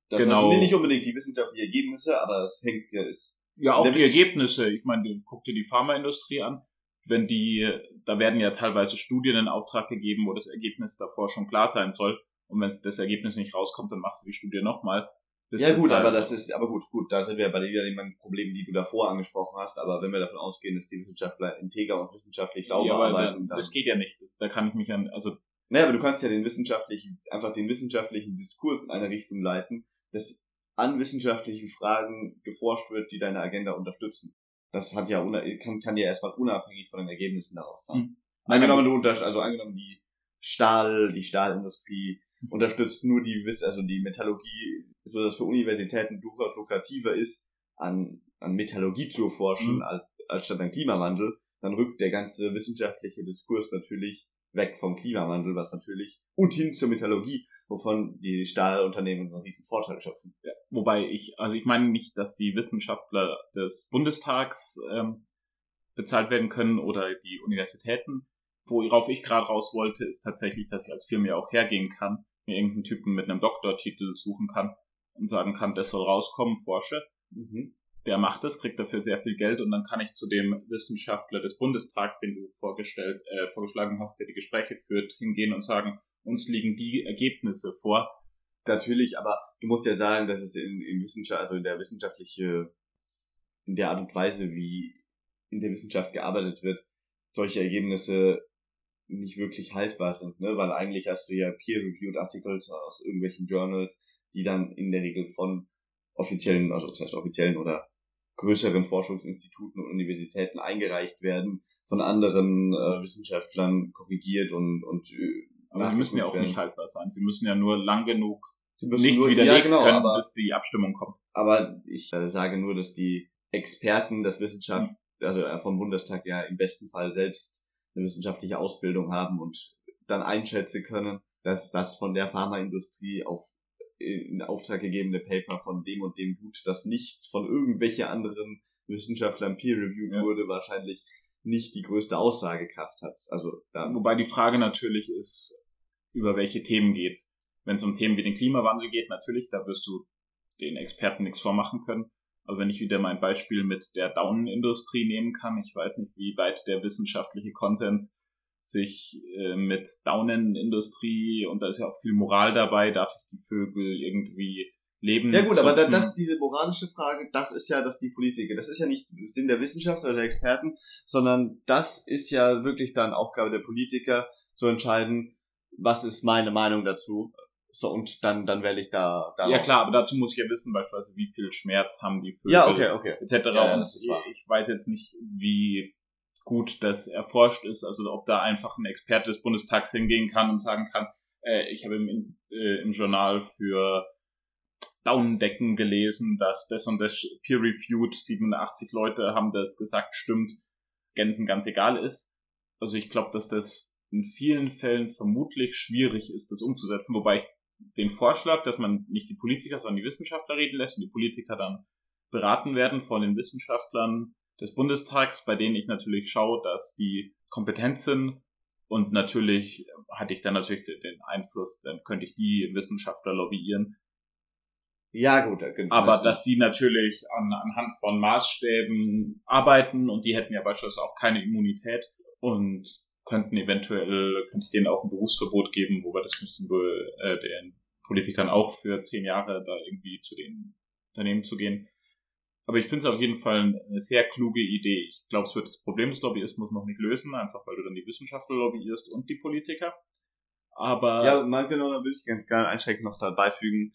dass genau. das nicht unbedingt die wissenschaftlichen Ergebnisse, aber es hängt ja ist. Ja, auch die Ergebnisse. Ich meine, guck dir die Pharmaindustrie an. Wenn die, da werden ja teilweise Studien in Auftrag gegeben, wo das Ergebnis davor schon klar sein soll. Und wenn das Ergebnis nicht rauskommt, dann machst du die Studie nochmal. Ja gut, aber das ist, aber gut, gut, da sind wir bei den Problemen, die du davor angesprochen hast, aber wenn wir davon ausgehen, dass die Wissenschaftler integer und wissenschaftlich sauber ja, arbeiten, dann, das geht ja nicht, das, da kann ich mich an, also. Naja, aber du kannst ja den wissenschaftlichen, einfach den wissenschaftlichen Diskurs in eine Richtung leiten, dass an wissenschaftlichen Fragen geforscht wird, die deine Agenda unterstützen. Das hat ja, kann, kann ja erstmal unabhängig von den Ergebnissen daraus sein. Mhm. Angenommen, du unter, also angenommen die Stahl, die Stahlindustrie unterstützt nur die also die Metallurgie, so dass für Universitäten durchaus lukrativer ist, an, an Metallurgie zu forschen, mhm. als, als statt an Klimawandel, dann rückt der ganze wissenschaftliche Diskurs natürlich weg vom Klimawandel, was natürlich, und hin zur Metallurgie, wovon die Stahlunternehmen einen riesen Vorteil schöpfen. Ja, wobei ich, also ich meine nicht, dass die Wissenschaftler des Bundestags ähm, bezahlt werden können oder die Universitäten. Worauf ich gerade raus wollte, ist tatsächlich, dass ich als Firma ja auch hergehen kann mir irgendeinen Typen mit einem Doktortitel suchen kann und sagen kann, das soll rauskommen, forsche. Mhm. Der macht das, kriegt dafür sehr viel Geld und dann kann ich zu dem Wissenschaftler des Bundestags, den du vorgestellt, äh, vorgeschlagen hast, der die Gespräche führt, hingehen und sagen, uns liegen die Ergebnisse vor. Natürlich, aber du musst ja sagen, dass es in, in Wissenschaft, also in der wissenschaftliche, in der Art und Weise, wie in der Wissenschaft gearbeitet wird, solche Ergebnisse nicht wirklich haltbar sind, ne? Weil eigentlich hast du ja peer-reviewed Articles aus irgendwelchen Journals, die dann in der Regel von offiziellen, also das heißt offiziellen oder größeren Forschungsinstituten und Universitäten eingereicht werden, von anderen äh, Wissenschaftlern korrigiert und und äh, aber sie müssen ja auch werden. nicht haltbar sein. Sie müssen ja nur lang genug nicht nur, widerlegt ja, genau, können, aber, bis die Abstimmung kommt. Aber ich äh, sage nur, dass die Experten das Wissenschaft, hm. also äh, vom Bundestag ja im besten Fall selbst eine wissenschaftliche Ausbildung haben und dann einschätzen können, dass das von der Pharmaindustrie auf in Auftrag gegebene Paper von dem und dem Gut, das nicht von irgendwelche anderen Wissenschaftlern peer-reviewed ja. wurde, wahrscheinlich nicht die größte Aussagekraft hat. Also da Wobei die Frage natürlich ist, über welche Themen geht's. Wenn es um Themen wie den Klimawandel geht, natürlich, da wirst du den Experten nichts vormachen können. Aber wenn ich wieder mein Beispiel mit der Daunenindustrie nehmen kann, ich weiß nicht, wie weit der wissenschaftliche Konsens sich äh, mit Daunenindustrie und da ist ja auch viel Moral dabei, darf ich die Vögel irgendwie leben. Ja gut, aber da, das diese moralische Frage, das ist ja, dass die Politiker, das ist ja nicht Sinn der Wissenschaft oder der Experten, sondern das ist ja wirklich dann Aufgabe der Politiker zu entscheiden, was ist meine Meinung dazu so, und dann, dann wähle ich da, da. Ja, klar, aber dazu muss ich ja wissen, beispielsweise, wie viel Schmerz haben die Vögel. Ja, okay, okay. Etc. Ja, und ich, ich weiß jetzt nicht, wie gut das erforscht ist, also ob da einfach ein Experte des Bundestags hingehen kann und sagen kann, äh, ich habe im, äh, im Journal für Daunendecken gelesen, dass das und das peer-reviewed 87 Leute haben das gesagt, stimmt, Gänsen ganz egal ist. Also ich glaube, dass das in vielen Fällen vermutlich schwierig ist, das umzusetzen, wobei ich den Vorschlag, dass man nicht die Politiker, sondern die Wissenschaftler reden lässt und die Politiker dann beraten werden von den Wissenschaftlern des Bundestags, bei denen ich natürlich schaue, dass die kompetent sind und natürlich hatte ich dann natürlich den Einfluss, dann könnte ich die Wissenschaftler lobbyieren. Ja, gut. Genau. Aber dass die natürlich an, anhand von Maßstäben arbeiten und die hätten ja beispielsweise auch keine Immunität und könnten eventuell, könnte ich denen auch ein Berufsverbot geben, wobei das müssten wir äh, den Politikern auch für zehn Jahre da irgendwie zu den Unternehmen zu gehen. Aber ich finde es auf jeden Fall eine sehr kluge Idee. Ich glaube, es wird das Problem des Lobbyismus noch nicht lösen, einfach weil du dann die Wissenschaftler lobbyierst und die Politiker. Aber. Ja, man genau, da würde ich gerne einschränkend noch dabei fügen,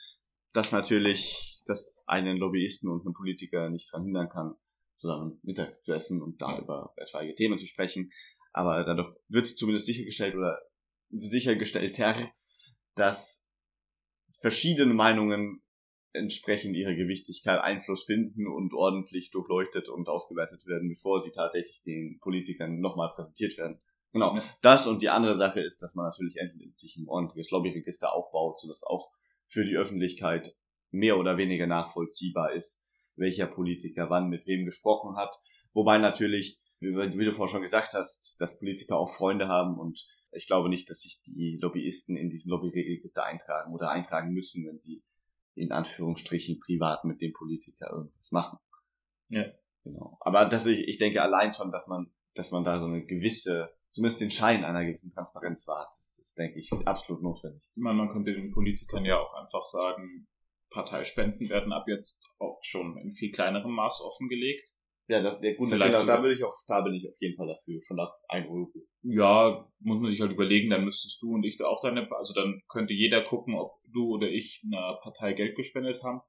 dass natürlich das einen Lobbyisten und einen Politiker nicht daran hindern kann, zusammen Mittag zu essen und da über etwaige Themen zu sprechen. Aber dadurch wird zumindest sichergestellt oder sichergestellter, dass verschiedene Meinungen entsprechend ihrer Gewichtigkeit Einfluss finden und ordentlich durchleuchtet und ausgewertet werden, bevor sie tatsächlich den Politikern nochmal präsentiert werden. Genau. Das und die andere Sache ist, dass man natürlich endlich ein ordentliches Lobbyregister aufbaut, sodass auch für die Öffentlichkeit mehr oder weniger nachvollziehbar ist, welcher Politiker wann mit wem gesprochen hat. Wobei natürlich, wie, wie du vorhin schon gesagt hast, dass Politiker auch Freunde haben und ich glaube nicht, dass sich die Lobbyisten in diesen Lobbyregister eintragen oder eintragen müssen, wenn sie in Anführungsstrichen privat mit dem Politiker irgendwas machen. Ja. Genau. Aber das, ich, ich denke allein schon, dass man, dass man da so eine gewisse, zumindest den Schein einer gewissen Transparenz wahrt, das, das denke ich absolut notwendig. Ich meine, man könnte den Politikern ja auch einfach sagen, Parteispenden werden ab jetzt auch schon in viel kleinerem Maß offengelegt. Ja, das, der gut, Vielleicht genau, da würde ich auf, da bin ich auf jeden Fall dafür, schon ab 1 Euro. Ja, muss man sich halt überlegen, dann müsstest du und ich da auch deine, also dann könnte jeder gucken, ob du oder ich einer Partei Geld gespendet haben.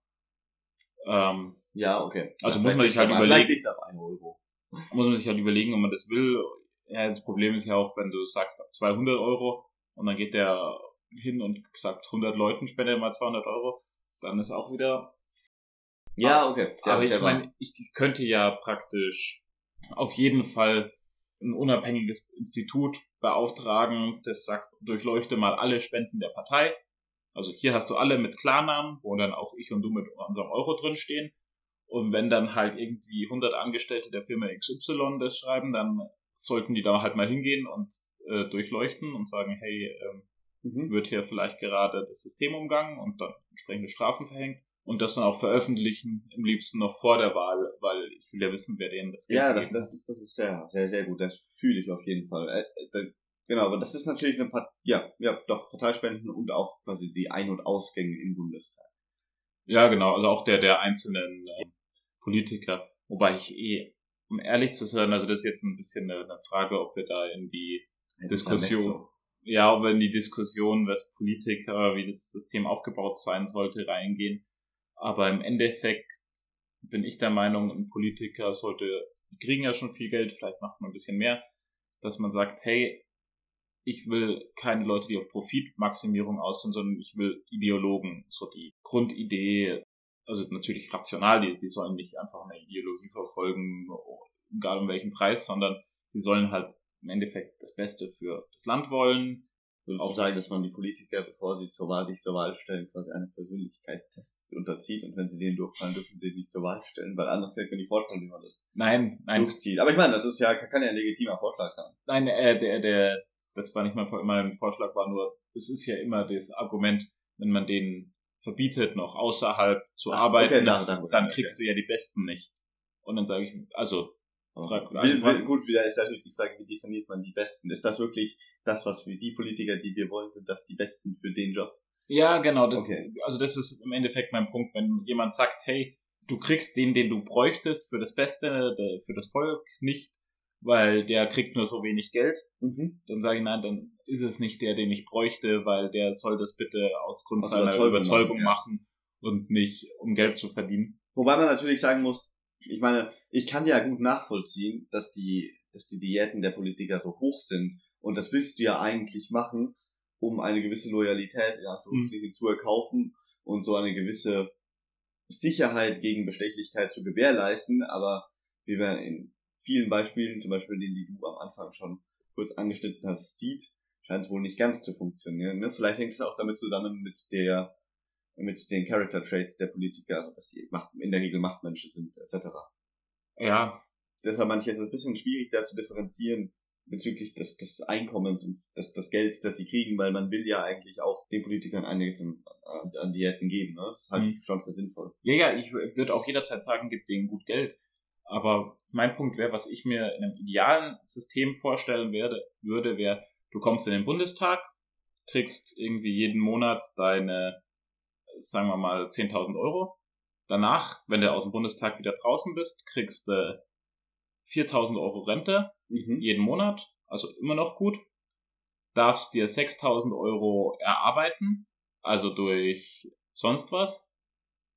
Ähm, ja, okay. Also ja, muss man sich halt überlegen. Nicht ab 1 Euro. Muss man sich halt überlegen, ob man das will. Ja, das Problem ist ja auch, wenn du sagst ab 200 Euro und dann geht der hin und sagt 100 Leuten spende mal 200 Euro, dann ist auch wieder ja, okay. Sehr aber ich meine, ich könnte ja praktisch auf jeden Fall ein unabhängiges Institut beauftragen, das sagt, durchleuchte mal alle Spenden der Partei. Also hier hast du alle mit Klarnamen, wo dann auch ich und du mit unserem Euro drin stehen. Und wenn dann halt irgendwie 100 Angestellte der Firma XY das schreiben, dann sollten die da halt mal hingehen und äh, durchleuchten und sagen, hey, ähm, mhm. wird hier vielleicht gerade das System umgangen und dann entsprechende Strafen verhängt und das dann auch veröffentlichen, im liebsten noch vor der Wahl, weil ich will ja wissen, wer denen das Geld Ja, das, das, ist, das ist sehr, sehr, sehr gut. Das fühle ich auf jeden Fall. Äh, äh, genau, aber das ist natürlich eine Part ja, ja, doch, Parteispenden und auch quasi die Ein- und Ausgänge im Bundestag. Ja, genau, also auch der, der einzelnen äh, Politiker. Wobei ich eh, um ehrlich zu sein, also das ist jetzt ein bisschen eine, eine Frage, ob wir da in die ja, Diskussion, so. ja, ob wir in die Diskussion, was Politiker, wie das System aufgebaut sein sollte, reingehen aber im Endeffekt bin ich der Meinung, ein Politiker sollte, die kriegen ja schon viel Geld, vielleicht macht man ein bisschen mehr, dass man sagt, hey, ich will keine Leute, die auf Profitmaximierung aus sind, sondern ich will Ideologen, so die Grundidee, also natürlich rational, die, die sollen nicht einfach eine Ideologie verfolgen, egal um welchen Preis, sondern die sollen halt im Endeffekt das Beste für das Land wollen. Und auch sagen, dass man die Politiker, bevor sie zur Wahl, sich zur Wahl stellen, quasi einen Persönlichkeitstest unterzieht und wenn sie den durchfallen, dürfen sie sich nicht zur Wahl stellen, weil anders kann ich mir nicht vorstellen, wie man das nein, nein. durchzieht. Aber ich meine, das ist ja, kann ja ein legitimer Vorschlag sein. Nein, äh, der, der, das war nicht mein, mein Vorschlag, war nur, es ist ja immer das Argument, wenn man denen verbietet, noch außerhalb zu Ach, arbeiten, okay, dann, dann, dann kriegst okay. du ja die Besten nicht. Und dann sage ich, also Also, wie, gut, wieder ist natürlich die Frage, wie definiert man die Besten? Ist das wirklich das, was wir, die Politiker, die wir wollen, sind das die Besten für den Job? Ja, genau. Das, okay. Also das ist im Endeffekt mein Punkt, wenn jemand sagt, hey, du kriegst den, den du bräuchtest für das Beste, für das Volk nicht, weil der kriegt nur so wenig Geld, mhm. dann sage ich, nein, dann ist es nicht der, den ich bräuchte, weil der soll das bitte aus Grund seiner Überzeugung, machen, ja. und nicht um Geld zu verdienen. Wobei man natürlich sagen muss, ich meine, ich kann ja gut nachvollziehen, dass die, dass die Diäten der Politiker so hoch sind. Und das willst du ja eigentlich machen, um eine gewisse Loyalität ja, so mhm. zu erkaufen und so eine gewisse Sicherheit gegen Bestechlichkeit zu gewährleisten, aber wie wir in vielen Beispielen, zum Beispiel den, die du am Anfang schon kurz angeschnitten hast, sieht, scheint es wohl nicht ganz zu funktionieren. Ne? Vielleicht hängt es auch damit zusammen mit der mit den Character Traits der Politiker, also dass sie Macht, in der Regel Machtmenschen sind, etc. Ja. Deshalb manchmal ist es ein bisschen schwierig, da zu differenzieren, bezüglich des, des Einkommens und des, des Gelds, das sie kriegen, weil man will ja eigentlich auch den Politikern einiges an, an Diäten geben. Ne? Das halte ich mhm. schon für sinnvoll. Ja, ja, ich würde auch jederzeit sagen, gibt denen gut Geld. Aber mein Punkt wäre, was ich mir in einem idealen System vorstellen werde, würde, wäre, du kommst in den Bundestag, kriegst irgendwie jeden Monat deine, sagen wir mal, 10.000 Euro Danach, wenn du aus dem Bundestag wieder draußen bist, kriegst du 4000 Euro Rente mhm. jeden Monat, also immer noch gut. Darfst dir 6000 Euro erarbeiten, also durch sonst was.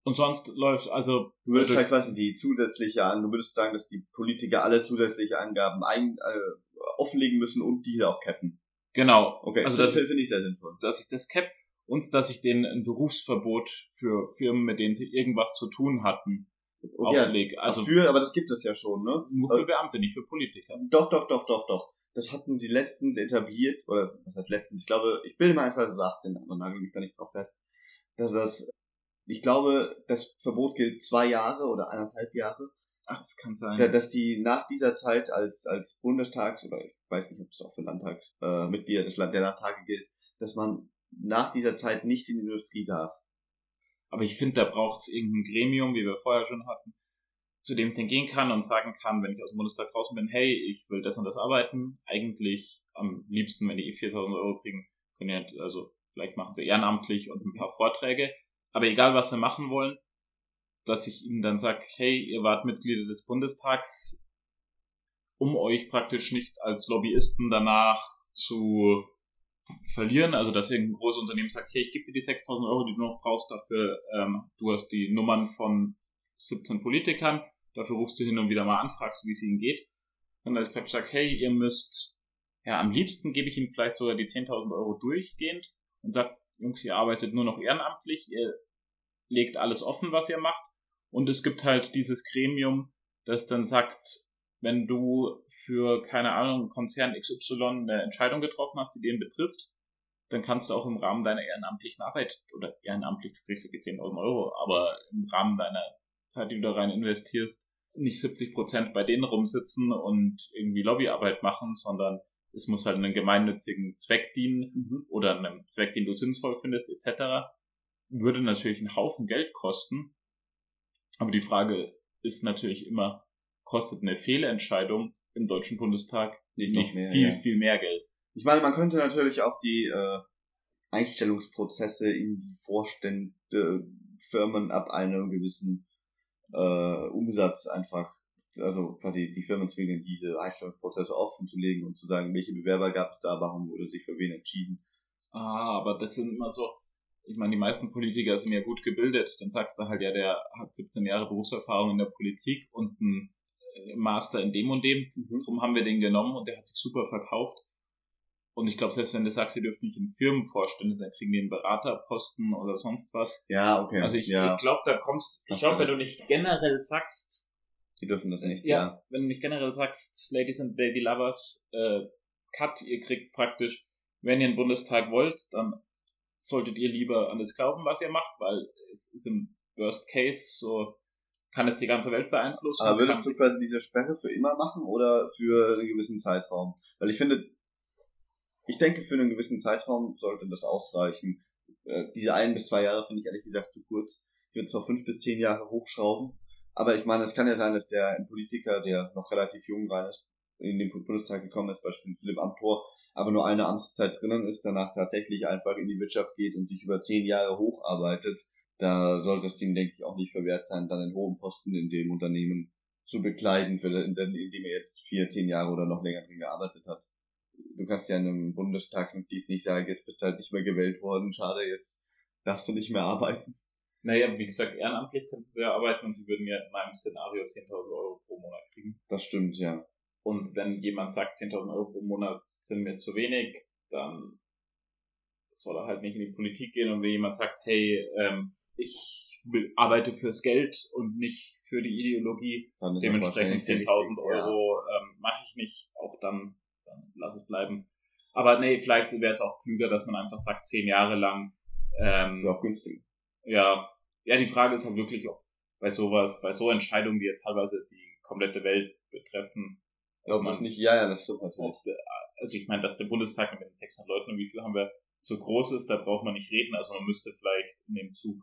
Und sonst läuft, also. Du würdest halt quasi die zusätzliche an, du würdest sagen, dass die Politiker alle zusätzliche Angaben ein, äh, offenlegen müssen und diese auch cappen. Genau. Okay, also das, das finde ich sehr sinnvoll. Dass ich das cap und dass ich denen ein Berufsverbot für Firmen, mit denen sie irgendwas zu tun hatten, okay. auflege. Also für, aber das gibt es ja schon, ne? Nur für also Beamte, nicht für Politiker. Doch, doch, doch, doch, doch. Das hatten sie letztens etabliert, oder was heißt letztens? Ich glaube, ich bilde mal einfach 2018, aber nagel mich da nicht drauf fest, dass das, ich glaube, das Verbot gilt zwei Jahre oder eineinhalb Jahre. Ach, das kann sein. dass die nach dieser Zeit als, als Bundestags- oder ich weiß nicht, ob es auch für Landtagsmitglieder äh, des Land der Nachtage gilt, dass man nach dieser Zeit nicht in die Industrie darf. Aber ich finde, da braucht es irgendein Gremium, wie wir vorher schon hatten, zu dem ich dann gehen kann und sagen kann, wenn ich aus dem Bundestag draußen bin, hey, ich will das und das arbeiten. Eigentlich am liebsten, wenn die 4000 Euro kriegen, können ja, also vielleicht machen sie ehrenamtlich und ein paar Vorträge. Aber egal, was sie machen wollen, dass ich ihnen dann sage, hey, ihr wart Mitglieder des Bundestags, um euch praktisch nicht als Lobbyisten danach zu verlieren, also dass irgendein großes Unternehmen sagt, hey, ich gebe dir die 6000 Euro, die du noch brauchst, dafür, ähm, du hast die Nummern von 17 Politikern, dafür rufst du hin und wieder mal an, fragst, wie es ihnen geht. Und als Pep sagt, hey, ihr müsst, ja, am liebsten gebe ich ihnen vielleicht sogar die 10.000 Euro durchgehend und sagt, Jungs, ihr arbeitet nur noch ehrenamtlich, ihr legt alles offen, was ihr macht. Und es gibt halt dieses Gremium, das dann sagt, wenn du für, keine Ahnung, Konzern XY eine Entscheidung getroffen hast, die den betrifft, dann kannst du auch im Rahmen deiner ehrenamtlichen Arbeit, oder ehrenamtlich, du kriegst ja 10.000 Euro, aber im Rahmen deiner Zeit, die du da rein investierst, nicht 70 Prozent bei denen rumsitzen und irgendwie Lobbyarbeit machen, sondern es muss halt einem gemeinnützigen Zweck dienen mhm. oder einem Zweck, den du sinnvoll findest, etc. Würde natürlich einen Haufen Geld kosten. Aber die Frage ist natürlich immer, kostet eine Fehlentscheidung im Deutschen Bundestag nicht, nicht mehr, viel, ja. viel mehr Geld. Ich meine, man könnte natürlich auch die äh, Einstellungsprozesse in die Vorstände Firmen ab einem gewissen äh, Umsatz einfach, also quasi die Firmen zwingen, diese Einstellungsprozesse offen zu legen und zu sagen, welche Bewerber gab es da, warum wurde sich für wen entschieden. Ah, aber das sind immer so, ich meine, die meisten Politiker sind ja gut gebildet, dann sagst du halt, ja, der hat 17 Jahre Berufserfahrung in der Politik und ein Master in dem und dem. Mhm. Darum haben wir den genommen und der hat sich super verkauft. Und ich glaube, selbst wenn du sagst, ihr dürft nicht in Firmen vorstellen, dann kriegen die einen Beraterposten oder sonst was. Ja, okay. Also ich, ja. ich glaube, da kommst, ich glaube, wenn du nicht generell sagst, die dürfen das nicht, ja, ja. Wenn du nicht generell sagst, Ladies and Lady Lovers, äh, Cut, ihr kriegt praktisch, wenn ihr einen Bundestag wollt, dann solltet ihr lieber an das glauben, was ihr macht, weil es ist im Worst Case so, kann es die ganze Welt beeinflussen. Aber würdest du quasi diese Sperre für immer machen oder für einen gewissen Zeitraum? Weil ich finde, ich denke, für einen gewissen Zeitraum sollte das ausreichen. Äh, diese ein bis zwei Jahre finde ich ehrlich gesagt zu kurz. Ich würde es auf fünf bis zehn Jahre hochschrauben. Aber ich meine, es kann ja sein, dass der ein Politiker, der noch relativ jung rein ist, in den Bundestag gekommen ist, beispielsweise Philipp Amthor, aber nur eine Amtszeit drinnen ist, danach tatsächlich einfach in die Wirtschaft geht und sich über zehn Jahre hocharbeitet da sollte es ihm, denke ich, auch nicht verwehrt sein, dann einen hohen Posten in dem Unternehmen zu bekleiden, für, in, in dem er jetzt vier, zehn Jahre oder noch länger drin gearbeitet hat. Du kannst ja einem Bundestagsmitglied nicht sagen, jetzt bist du halt nicht mehr gewählt worden, schade, jetzt darfst du nicht mehr arbeiten. Naja, wie gesagt, ehrenamtlich könnten sie ja arbeiten und sie würden ja in meinem Szenario 10.000 Euro pro Monat kriegen. Das stimmt, ja. Und wenn jemand sagt, 10.000 Euro pro Monat sind mir zu wenig, dann soll er halt nicht in die Politik gehen und wenn jemand sagt, hey, ähm, ich arbeite fürs Geld und nicht für die Ideologie. Dementsprechend 10.000 Euro ja. ähm, mache ich nicht. Auch dann, dann lass es bleiben. Aber nee, vielleicht wäre es auch klüger, dass man einfach sagt, zehn Jahre lang. Ähm, ja, günstig. Ja, ja, die Frage ist halt wirklich, ob bei sowas, bei so Entscheidungen, die ja teilweise die komplette Welt betreffen. Ja, man, nicht, ja, ja, das stimmt natürlich. also ich meine, dass der Bundestag mit den 600 Leuten, wie viel haben wir, so groß ist, da braucht man nicht reden. Also man müsste vielleicht in dem Zug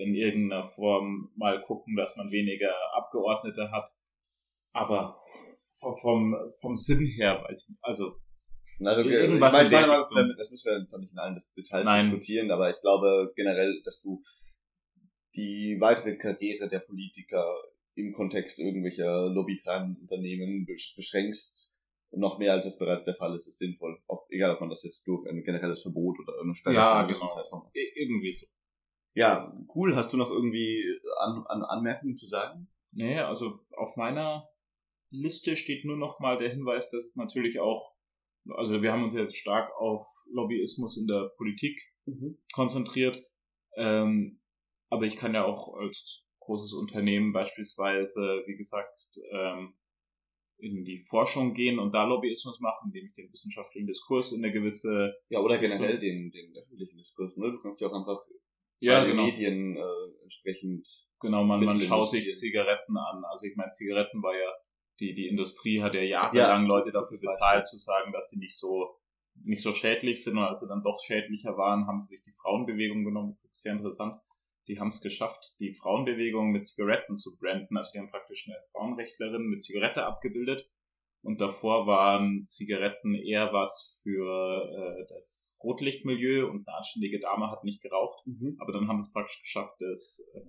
in irgendeiner Form mal gucken, dass man weniger Abgeordnete hat. Aber vom, vom Sinn her, weiß ich nicht, also also, irgendwas ich meine, meine, das müssen wir jetzt noch nicht in allen Details Nein. diskutieren, aber ich glaube generell, dass du die weitere Karriere der Politiker im Kontext irgendwelcher lobbytreibenden Unternehmen beschränkst, noch mehr als es bereits der Fall ist, ist sinnvoll. Ob, egal, ob man das jetzt durch ein generelles Verbot oder irgendeine Sperre ja, genau. Zeitraum. Irgendwie so. Ja, cool. Hast du noch irgendwie an, an Anmerkungen zu sagen? Nee, also auf meiner Liste steht nur noch mal der Hinweis, dass es natürlich auch, also wir haben uns jetzt stark auf Lobbyismus in der Politik mhm. konzentriert, ähm, aber ich kann ja auch als großes Unternehmen beispielsweise, wie gesagt, ähm, in die Forschung gehen und da Lobbyismus machen, indem ich den wissenschaftlichen Diskurs in eine gewisse ja oder generell den den öffentlichen Diskurs, ne? Du kannst ja auch einfach ja, genau. Medien äh, entsprechend genau man man schaut sich Zigaretten an. Also ich meine Zigaretten war ja die die Industrie hat ja jahrelang ja, Leute dafür bezahlt zu sagen, dass die nicht so nicht so schädlich sind und als sie dann doch schädlicher waren, haben sie sich die Frauenbewegung genommen. Sehr interessant die haben es geschafft, die Frauenbewegung mit Zigaretten zu branden. Also die haben praktisch eine Frauenrechtlerin mit Zigarette abgebildet. Und davor waren Zigaretten eher was für äh, das Rotlichtmilieu und eine anständige Dame hat nicht geraucht. Mhm. Aber dann haben sie es praktisch geschafft, das, äh,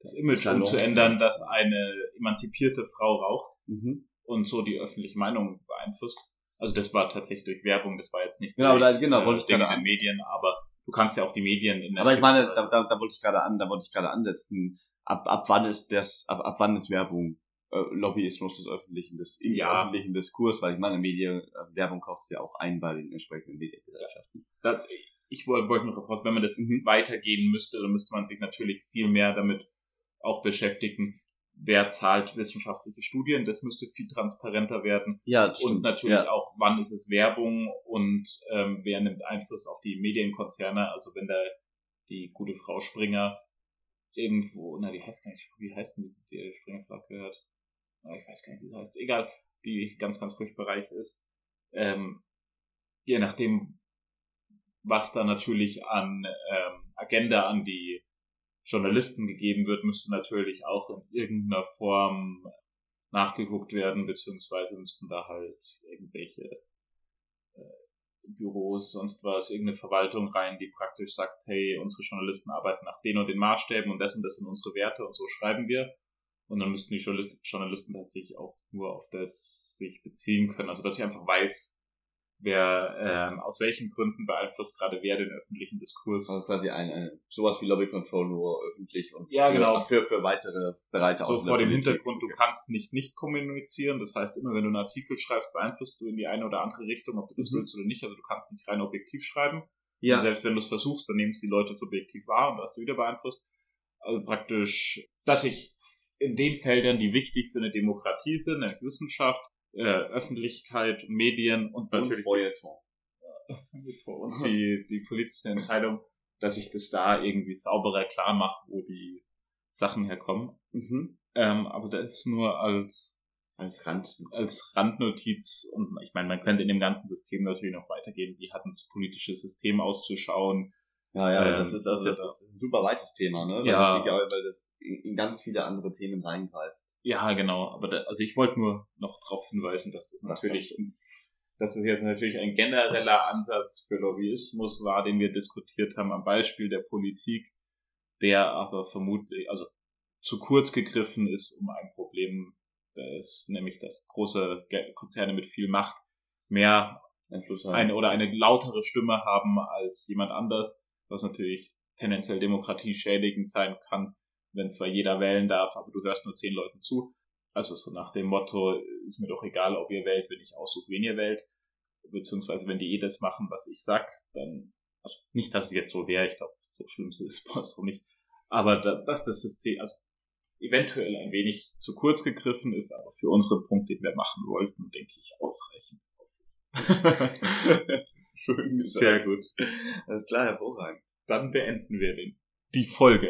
das Image Salon. umzuändern, dass eine emanzipierte Frau raucht mhm. und so die öffentliche Meinung beeinflusst. Also das war tatsächlich durch Werbung, das war jetzt nicht genau, durch, genau, wollte ich Dinge in den Medien, aber du kannst ja auch die Medien in der Aber ich meine, da, da, da wollte ich gerade an, da wollte ich gerade ansetzen, ab, ab wann ist das, ab, ab wann ist Werbung äh, Lobbyismus des öffentlichen, des im ja. öffentlichen Diskurs, weil ich meine, Medien, äh, Werbung kaufst ja auch ein bei den entsprechenden Mediengesellschaften. ich wollte wollte noch raus, wenn man das mhm. weitergehen müsste, dann müsste man sich natürlich viel mehr damit auch beschäftigen, wer zahlt wissenschaftliche Studien, das müsste viel transparenter werden. Ja, und stimmt. natürlich ja. auch, wann ist es Werbung und ähm, wer nimmt Einfluss auf die Medienkonzerne. Also wenn da die gute Frau Springer irgendwo, na die heißt gar nicht, wie heißt denn die, die Springer Verlag gehört? Na, ich weiß gar nicht, wie sie heißt. Egal, die ganz, ganz furchtbar reich ist. Ähm, je nachdem, was da natürlich an ähm, Agenda an die Journalisten gegeben wird, müsste natürlich auch in irgendeiner Form nachgeguckt werden, beziehungsweise müssten da halt irgendwelche äh, Büros, sonst was, irgendeine Verwaltung rein, die praktisch sagt, hey, unsere Journalisten arbeiten nach den und den Maßstäben und das und das sind unsere Werte und so schreiben wir. Und dann müssten die Journalisten tatsächlich auch nur auf das sich beziehen können. Also dass ich einfach weiß, wer ähm, aus welchen Gründen beeinflusst gerade wer den öffentlichen Diskurs. Also quasi ein, ein sowas wie Lobby Control nur öffentlich und ja, genau. für, für weitere Bereiche So vor dem Hintergrund, du kannst nicht nicht kommunizieren, das heißt immer wenn du einen Artikel schreibst, beeinflusst du in die eine oder andere Richtung, ob du das mhm. willst oder nicht, also du kannst nicht rein objektiv schreiben. Ja. Und selbst wenn du es versuchst, dann nehmen es die Leute subjektiv wahr und hast du wieder beeinflusst. Also praktisch, dass ich in den Feldern, die wichtig für eine Demokratie sind, nämlich Wissenschaft, äh, Öffentlichkeit, Medien und natürlich und und die, die politische Entscheidung, dass ich das da irgendwie sauberer klar mache, wo die Sachen herkommen. Mhm. Ähm, aber das ist nur als als, Rand, als Randnotiz und ich meine, man könnte in dem ganzen System natürlich noch weitergehen, wie hat das politische System auszuschauen. Ja, ja, ähm, das ist also das ist ein super weites Thema, ne? Weil ja. Das, weil das in, ganz viele andere Themen reingreift. Ja, genau. Aber da, also ich wollte nur noch darauf hinweisen, dass das natürlich, dass es jetzt natürlich ein genereller Ansatz für Lobbyismus war, den wir diskutiert haben am Beispiel der Politik, der aber vermutlich, also zu kurz gegriffen ist, um ein Problem, das nämlich dass große Konzerne mit viel Macht mehr eine oder eine lautere Stimme haben als jemand anders, was natürlich tendenziell demokratieschädigend sein kann wenn zwar jeder wählen darf, aber du hörst nur zehn Leuten zu. Also so nach dem Motto, ist mir doch egal, ob ihr wählt, wenn ich aussuche, wen ihr wählt. Beziehungsweise wenn die eh das machen, was ich sag, dann, also nicht, dass es jetzt so wäre, ich glaube, so schlimm ist es doch nicht. Aber da, dass das System, also eventuell ein wenig zu kurz gegriffen ist, aber für unseren Punkt, den wir machen wollten, denke ich, ausreichend. Schön gesagt. Sehr gut. Alles klar, hervorragend. Dann beenden wir den, die Folge.